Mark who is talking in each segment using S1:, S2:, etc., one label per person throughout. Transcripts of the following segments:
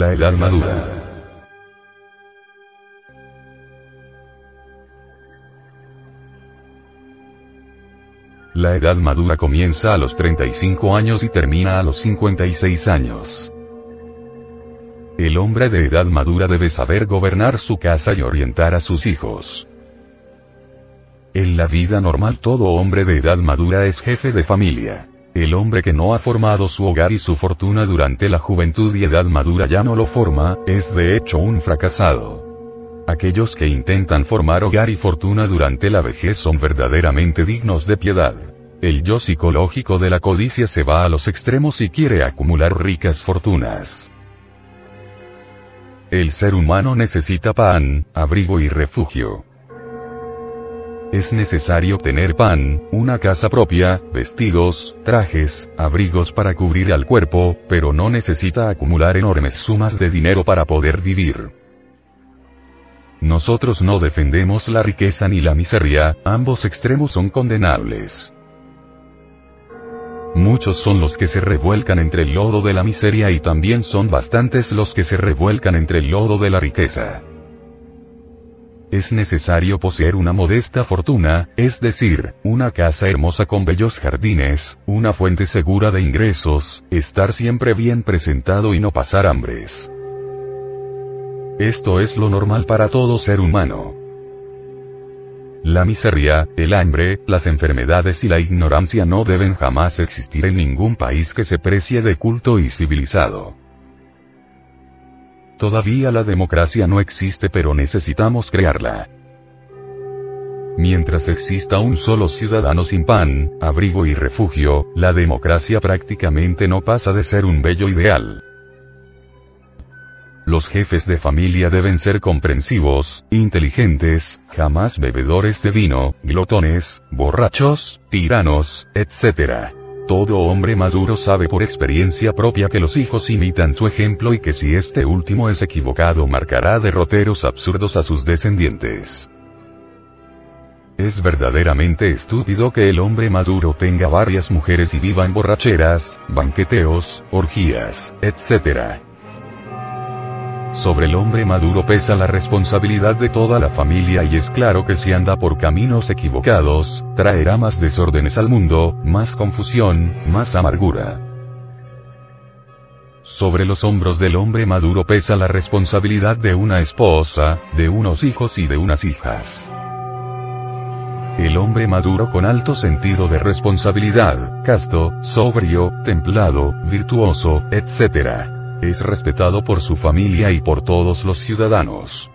S1: La edad madura. La edad madura comienza a los 35 años y termina a los 56 años. El hombre de edad madura debe saber gobernar su casa y orientar a sus hijos. En la vida normal todo hombre de edad madura es jefe de familia. El hombre que no ha formado su hogar y su fortuna durante la juventud y edad madura ya no lo forma, es de hecho un fracasado. Aquellos que intentan formar hogar y fortuna durante la vejez son verdaderamente dignos de piedad. El yo psicológico de la codicia se va a los extremos y quiere acumular ricas fortunas. El ser humano necesita pan, abrigo y refugio. Es necesario tener pan, una casa propia, vestidos, trajes, abrigos para cubrir al cuerpo, pero no necesita acumular enormes sumas de dinero para poder vivir. Nosotros no defendemos la riqueza ni la miseria, ambos extremos son condenables. Muchos son los que se revuelcan entre el lodo de la miseria y también son bastantes los que se revuelcan entre el lodo de la riqueza es necesario poseer una modesta fortuna, es decir, una casa hermosa con bellos jardines, una fuente segura de ingresos, estar siempre bien presentado y no pasar hambres. Esto es lo normal para todo ser humano. La miseria, el hambre, las enfermedades y la ignorancia no deben jamás existir en ningún país que se precie de culto y civilizado. Todavía la democracia no existe pero necesitamos crearla. Mientras exista un solo ciudadano sin pan, abrigo y refugio, la democracia prácticamente no pasa de ser un bello ideal. Los jefes de familia deben ser comprensivos, inteligentes, jamás bebedores de vino, glotones, borrachos, tiranos, etc. Todo hombre maduro sabe por experiencia propia que los hijos imitan su ejemplo y que si este último es equivocado marcará derroteros absurdos a sus descendientes. Es verdaderamente estúpido que el hombre maduro tenga varias mujeres y viva en borracheras, banqueteos, orgías, etc. Sobre el hombre maduro pesa la responsabilidad de toda la familia y es claro que si anda por caminos equivocados, traerá más desórdenes al mundo, más confusión, más amargura. Sobre los hombros del hombre maduro pesa la responsabilidad de una esposa, de unos hijos y de unas hijas. El hombre maduro con alto sentido de responsabilidad, casto, sobrio, templado, virtuoso, etc es respetado por su familia y por todos los ciudadanos.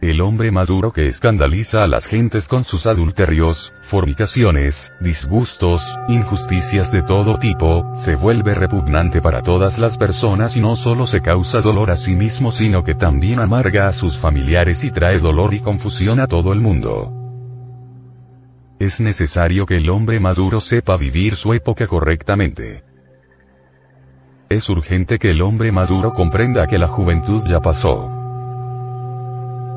S1: El hombre maduro que escandaliza a las gentes con sus adulterios, fornicaciones, disgustos, injusticias de todo tipo, se vuelve repugnante para todas las personas y no solo se causa dolor a sí mismo sino que también amarga a sus familiares y trae dolor y confusión a todo el mundo. Es necesario que el hombre maduro sepa vivir su época correctamente. Es urgente que el hombre maduro comprenda que la juventud ya pasó.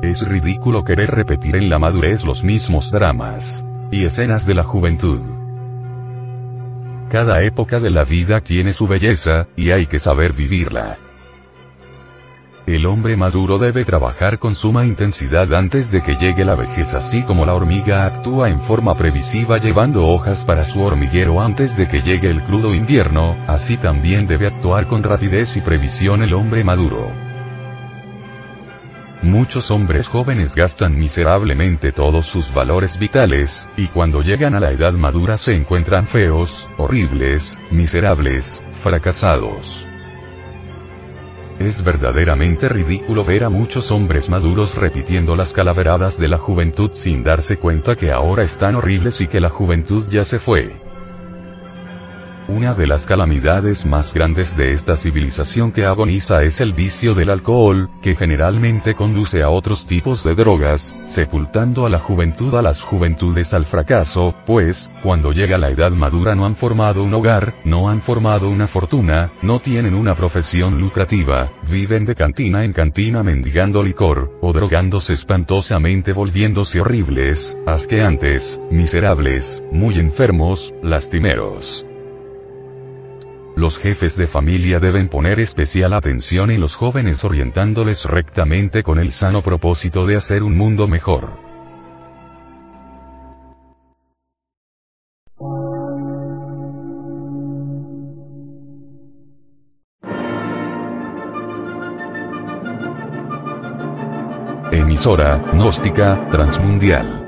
S1: Es ridículo querer repetir en la madurez los mismos dramas y escenas de la juventud. Cada época de la vida tiene su belleza, y hay que saber vivirla. El hombre maduro debe trabajar con suma intensidad antes de que llegue la vejez así como la hormiga actúa en forma previsiva llevando hojas para su hormiguero antes de que llegue el crudo invierno, así también debe actuar con rapidez y previsión el hombre maduro. Muchos hombres jóvenes gastan miserablemente todos sus valores vitales, y cuando llegan a la edad madura se encuentran feos, horribles, miserables, fracasados. Es verdaderamente ridículo ver a muchos hombres maduros repitiendo las calaveradas de la juventud sin darse cuenta que ahora están horribles y que la juventud ya se fue. Una de las calamidades más grandes de esta civilización que agoniza es el vicio del alcohol, que generalmente conduce a otros tipos de drogas, sepultando a la juventud a las juventudes al fracaso, pues, cuando llega la edad madura no han formado un hogar, no han formado una fortuna, no tienen una profesión lucrativa, viven de cantina en cantina mendigando licor, o drogándose espantosamente volviéndose horribles, asqueantes, miserables, muy enfermos, lastimeros. Los jefes de familia deben poner especial atención en los jóvenes orientándoles rectamente con el sano propósito de hacer un mundo mejor. Emisora, gnóstica, transmundial.